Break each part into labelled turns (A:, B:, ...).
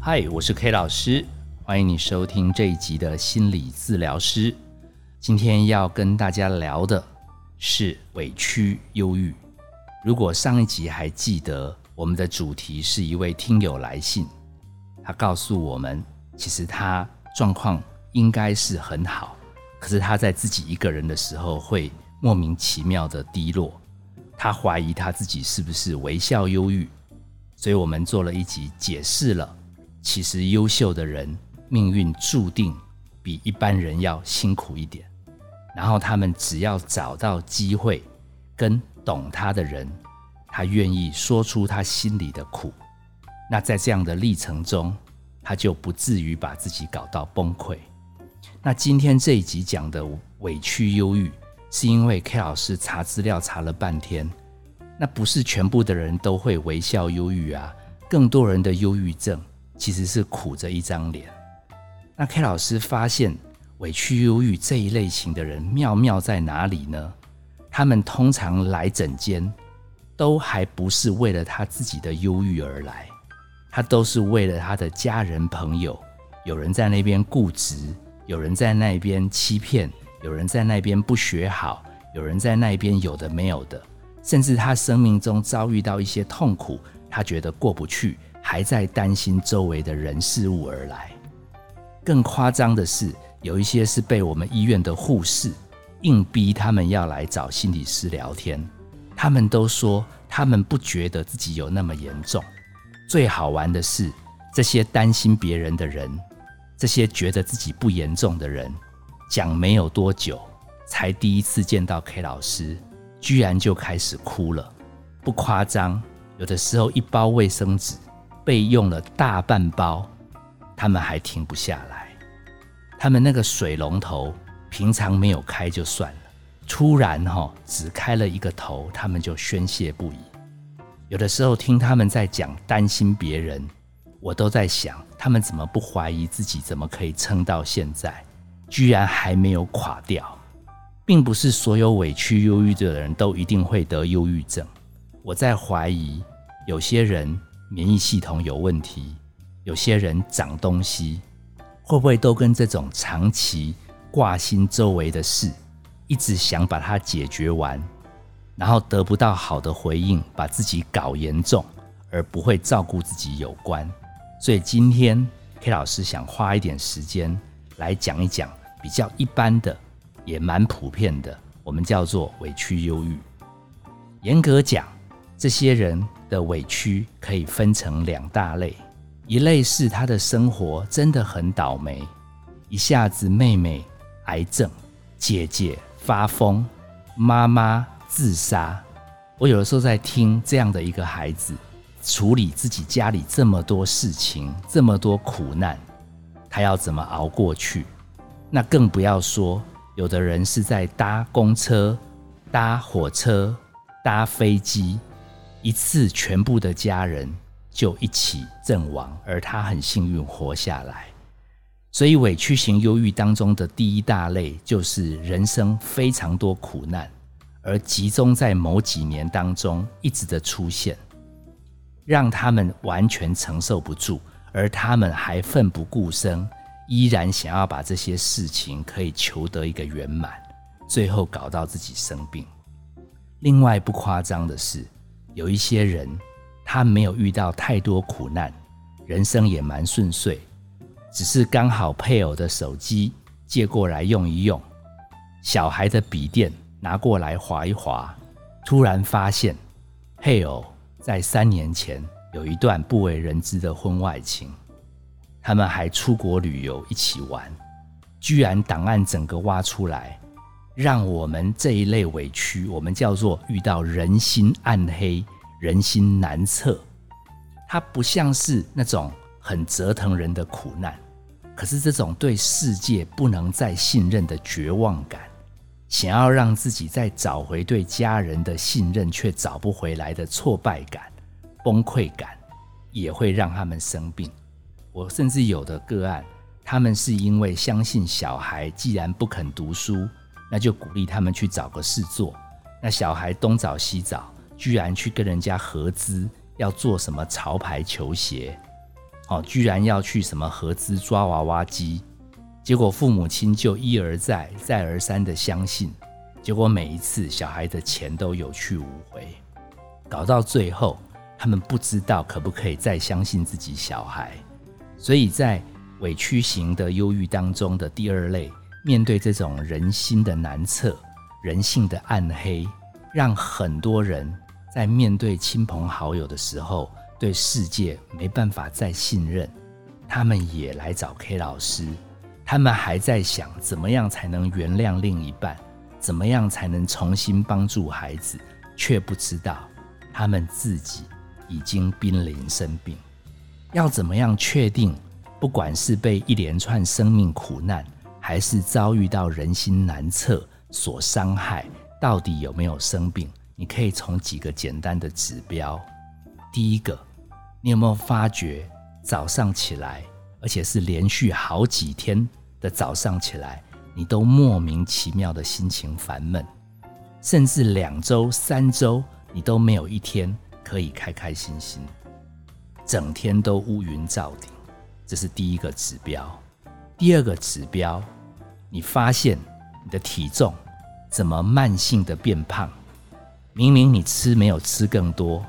A: 嗨，我是 K 老师，欢迎你收听这一集的心理治疗师。今天要跟大家聊的是委屈忧郁。如果上一集还记得，我们的主题是一位听友来信，他告诉我们，其实他状况应该是很好，可是他在自己一个人的时候会莫名其妙的低落，他怀疑他自己是不是微笑忧郁，所以我们做了一集解释了。其实优秀的人命运注定比一般人要辛苦一点，然后他们只要找到机会跟懂他的人，他愿意说出他心里的苦，那在这样的历程中，他就不至于把自己搞到崩溃。那今天这一集讲的委屈忧郁，是因为 K 老师查资料查了半天，那不是全部的人都会微笑忧郁啊，更多人的忧郁症。其实是苦着一张脸。那 K 老师发现委屈忧郁这一类型的人妙妙在哪里呢？他们通常来诊间，都还不是为了他自己的忧郁而来，他都是为了他的家人朋友。有人在那边固执，有人在那边欺骗，有人在那边不学好，有人在那边有的没有的，甚至他生命中遭遇到一些痛苦，他觉得过不去。还在担心周围的人事物而来。更夸张的是，有一些是被我们医院的护士硬逼他们要来找心理师聊天。他们都说他们不觉得自己有那么严重。最好玩的是，这些担心别人的人，这些觉得自己不严重的人，讲没有多久，才第一次见到 K 老师，居然就开始哭了。不夸张，有的时候一包卫生纸。被用了大半包，他们还停不下来。他们那个水龙头平常没有开就算了，突然哈只开了一个头，他们就宣泄不已。有的时候听他们在讲担心别人，我都在想，他们怎么不怀疑自己，怎么可以撑到现在，居然还没有垮掉？并不是所有委屈忧郁的人都一定会得忧郁症，我在怀疑有些人。免疫系统有问题，有些人长东西，会不会都跟这种长期挂心周围的事，一直想把它解决完，然后得不到好的回应，把自己搞严重，而不会照顾自己有关？所以今天 K 老师想花一点时间来讲一讲比较一般的，也蛮普遍的，我们叫做委屈忧郁。严格讲，这些人。的委屈可以分成两大类，一类是他的生活真的很倒霉，一下子妹妹癌症，姐姐发疯，妈妈自杀。我有的时候在听这样的一个孩子处理自己家里这么多事情，这么多苦难，他要怎么熬过去？那更不要说有的人是在搭公车、搭火车、搭飞机。一次，全部的家人就一起阵亡，而他很幸运活下来。所以，委屈型忧郁当中的第一大类，就是人生非常多苦难，而集中在某几年当中一直的出现，让他们完全承受不住，而他们还奋不顾身，依然想要把这些事情可以求得一个圆满，最后搞到自己生病。另外，不夸张的是。有一些人，他没有遇到太多苦难，人生也蛮顺遂，只是刚好配偶的手机借过来用一用，小孩的笔电拿过来划一划，突然发现配偶在三年前有一段不为人知的婚外情，他们还出国旅游一起玩，居然档案整个挖出来。让我们这一类委屈，我们叫做遇到人心暗黑、人心难测。它不像是那种很折腾人的苦难，可是这种对世界不能再信任的绝望感，想要让自己再找回对家人的信任却找不回来的挫败感、崩溃感，也会让他们生病。我甚至有的个案，他们是因为相信小孩既然不肯读书。那就鼓励他们去找个事做。那小孩东找西找，居然去跟人家合资要做什么潮牌球鞋，哦，居然要去什么合资抓娃娃机，结果父母亲就一而再、再而三的相信，结果每一次小孩的钱都有去无回，搞到最后，他们不知道可不可以再相信自己小孩，所以在委屈型的忧郁当中的第二类，面对这种人心的难测、人性的暗黑，让很多人。在面对亲朋好友的时候，对世界没办法再信任，他们也来找 K 老师。他们还在想怎么样才能原谅另一半，怎么样才能重新帮助孩子，却不知道他们自己已经濒临生病。要怎么样确定，不管是被一连串生命苦难，还是遭遇到人心难测所伤害，到底有没有生病？你可以从几个简单的指标。第一个，你有没有发觉早上起来，而且是连续好几天的早上起来，你都莫名其妙的心情烦闷，甚至两周、三周你都没有一天可以开开心心，整天都乌云罩顶，这是第一个指标。第二个指标，你发现你的体重怎么慢性的变胖？明明你吃没有吃更多，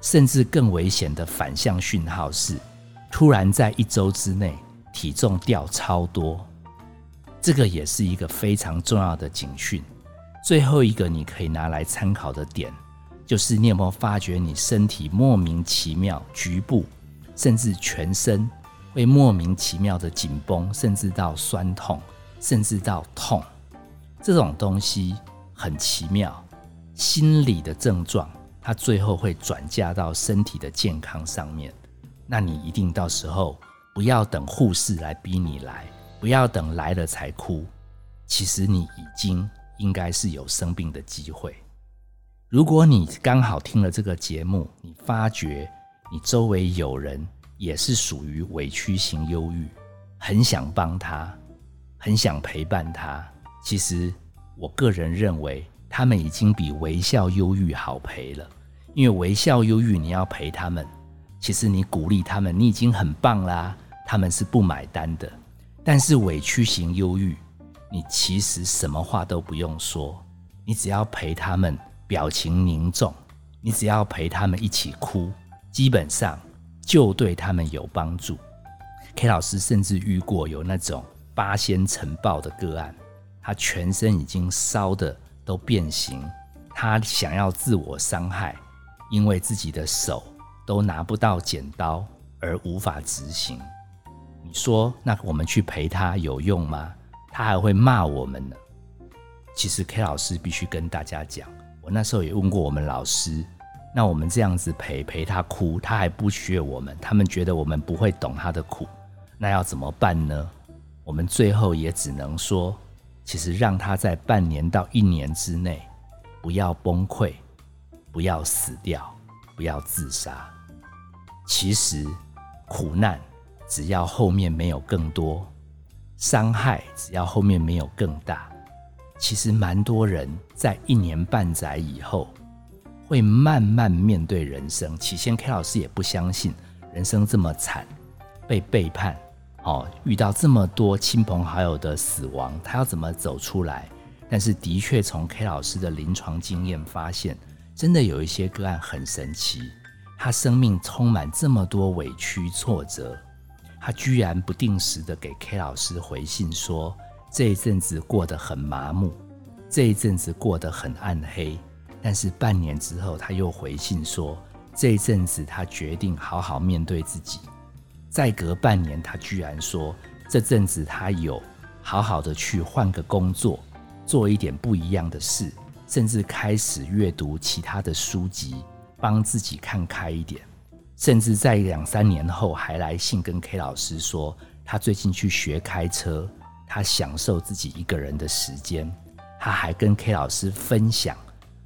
A: 甚至更危险的反向讯号是，突然在一周之内体重掉超多，这个也是一个非常重要的警讯。最后一个你可以拿来参考的点，就是你有没有发觉你身体莫名其妙局部，甚至全身会莫名其妙的紧绷，甚至到酸痛，甚至到痛，这种东西很奇妙。心理的症状，它最后会转嫁到身体的健康上面。那你一定到时候不要等护士来逼你来，不要等来了才哭。其实你已经应该是有生病的机会。如果你刚好听了这个节目，你发觉你周围有人也是属于委屈型忧郁，很想帮他，很想陪伴他。其实我个人认为。他们已经比微笑忧郁好陪了，因为微笑忧郁你要陪他们，其实你鼓励他们，你已经很棒啦，他们是不买单的。但是委屈型忧郁，你其实什么话都不用说，你只要陪他们，表情凝重，你只要陪他们一起哭，基本上就对他们有帮助。K 老师甚至遇过有那种八仙尘爆的个案，他全身已经烧的。都变形，他想要自我伤害，因为自己的手都拿不到剪刀而无法执行。你说，那我们去陪他有用吗？他还会骂我们呢。其实 K 老师必须跟大家讲，我那时候也问过我们老师，那我们这样子陪陪他哭，他还不学我们，他们觉得我们不会懂他的苦，那要怎么办呢？我们最后也只能说。其实让他在半年到一年之内不要崩溃，不要死掉，不要自杀。其实苦难只要后面没有更多伤害，只要后面没有更大，其实蛮多人在一年半载以后会慢慢面对人生。起先 K 老师也不相信人生这么惨，被背叛。哦，遇到这么多亲朋好友的死亡，他要怎么走出来？但是的确从 K 老师的临床经验发现，真的有一些个案很神奇，他生命充满这么多委屈挫折，他居然不定时的给 K 老师回信说，这一阵子过得很麻木，这一阵子过得很暗黑，但是半年之后他又回信说，这一阵子他决定好好面对自己。再隔半年，他居然说这阵子他有好好的去换个工作，做一点不一样的事，甚至开始阅读其他的书籍，帮自己看开一点。甚至在两三年后还来信跟 K 老师说，他最近去学开车，他享受自己一个人的时间。他还跟 K 老师分享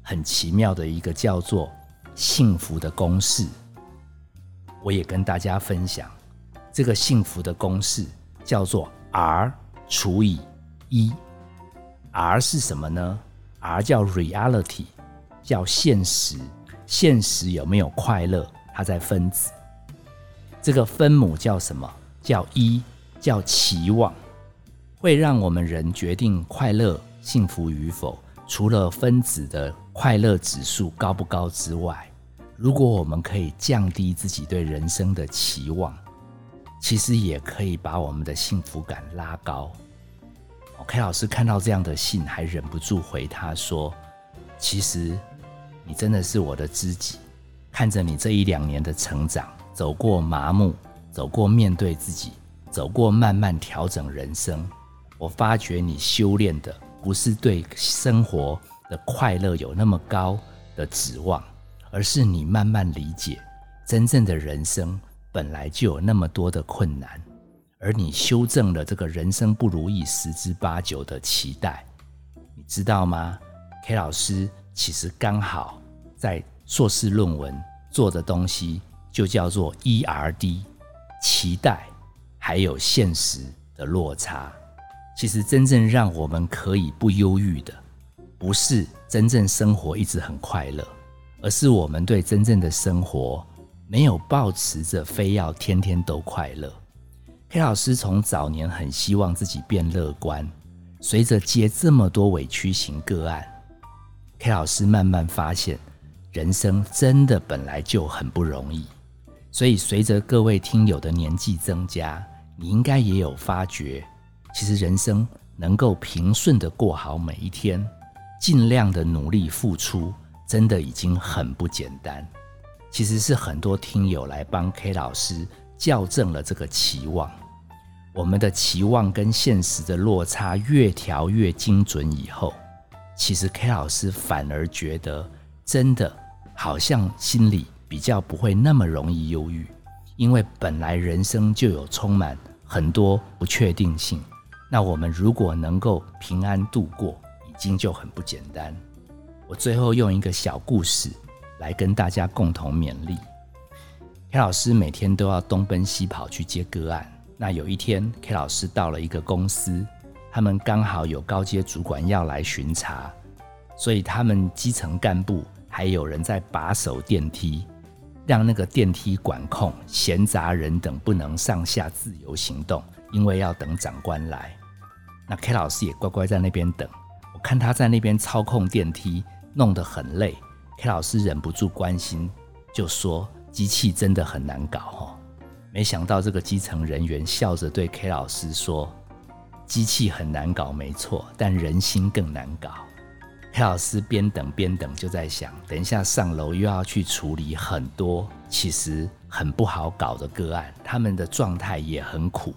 A: 很奇妙的一个叫做幸福的公式，我也跟大家分享。这个幸福的公式叫做 R 除以一。R 是什么呢？R 叫 reality，叫现实。现实有没有快乐？它在分子。这个分母叫什么？叫一，叫期望，会让我们人决定快乐、幸福与否。除了分子的快乐指数高不高之外，如果我们可以降低自己对人生的期望，其实也可以把我们的幸福感拉高。K 老师看到这样的信，还忍不住回他说：“其实你真的是我的知己，看着你这一两年的成长，走过麻木，走过面对自己，走过慢慢调整人生，我发觉你修炼的。”不是对生活的快乐有那么高的指望，而是你慢慢理解，真正的人生本来就有那么多的困难，而你修正了这个人生不如意十之八九的期待，你知道吗？K 老师其实刚好在硕士论文做的东西就叫做 ERD，期待还有现实的落差。其实真正让我们可以不忧郁的，不是真正生活一直很快乐，而是我们对真正的生活没有抱持着非要天天都快乐。K 老师从早年很希望自己变乐观，随着接这么多委屈型个案，K 老师慢慢发现，人生真的本来就很不容易。所以随着各位听友的年纪增加，你应该也有发觉。其实人生能够平顺的过好每一天，尽量的努力付出，真的已经很不简单。其实是很多听友来帮 K 老师校正了这个期望，我们的期望跟现实的落差越调越精准以后，其实 K 老师反而觉得真的好像心里比较不会那么容易忧郁，因为本来人生就有充满很多不确定性。那我们如果能够平安度过，已经就很不简单。我最后用一个小故事来跟大家共同勉励。K 老师每天都要东奔西跑去接个案。那有一天，K 老师到了一个公司，他们刚好有高阶主管要来巡查，所以他们基层干部还有人在把守电梯，让那个电梯管控闲杂人等不能上下自由行动，因为要等长官来。那 K 老师也乖乖在那边等，我看他在那边操控电梯，弄得很累。K 老师忍不住关心，就说：“机器真的很难搞哦。”没想到这个基层人员笑着对 K 老师说：“机器很难搞，没错，但人心更难搞。”K 老师边等边等，就在想：等一下上楼又要去处理很多其实很不好搞的个案，他们的状态也很苦。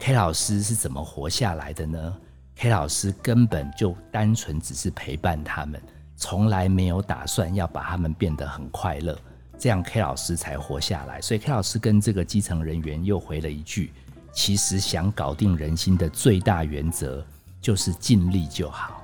A: K 老师是怎么活下来的呢？K 老师根本就单纯只是陪伴他们，从来没有打算要把他们变得很快乐，这样 K 老师才活下来。所以 K 老师跟这个基层人员又回了一句：“其实想搞定人心的最大原则就是尽力就好，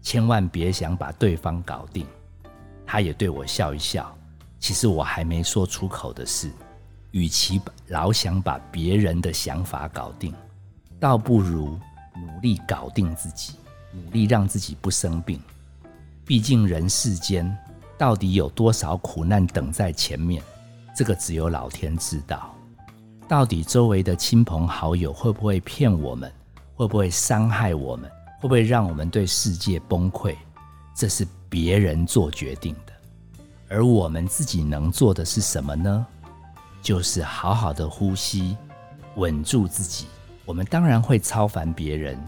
A: 千万别想把对方搞定。”他也对我笑一笑。其实我还没说出口的事。与其老想把别人的想法搞定，倒不如努力搞定自己，努力让自己不生病。毕竟人世间到底有多少苦难等在前面，这个只有老天知道。到底周围的亲朋好友会不会骗我们？会不会伤害我们？会不会让我们对世界崩溃？这是别人做决定的，而我们自己能做的是什么呢？就是好好的呼吸，稳住自己。我们当然会超凡别人，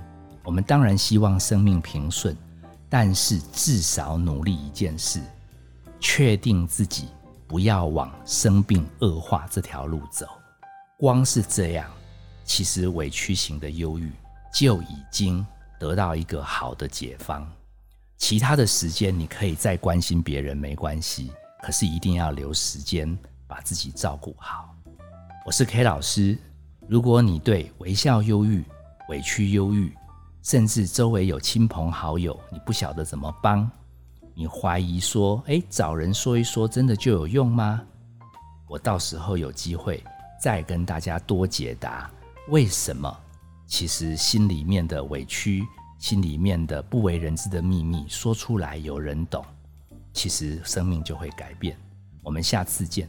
A: 我们当然希望生命平顺，但是至少努力一件事，确定自己不要往生病恶化这条路走。光是这样，其实委屈型的忧郁就已经得到一个好的解方。其他的时间你可以再关心别人没关系，可是一定要留时间。把自己照顾好。我是 K 老师。如果你对微笑忧郁、委屈忧郁，甚至周围有亲朋好友，你不晓得怎么帮，你怀疑说：“哎，找人说一说，真的就有用吗？”我到时候有机会再跟大家多解答为什么。其实心里面的委屈、心里面的不为人知的秘密，说出来有人懂，其实生命就会改变。我们下次见。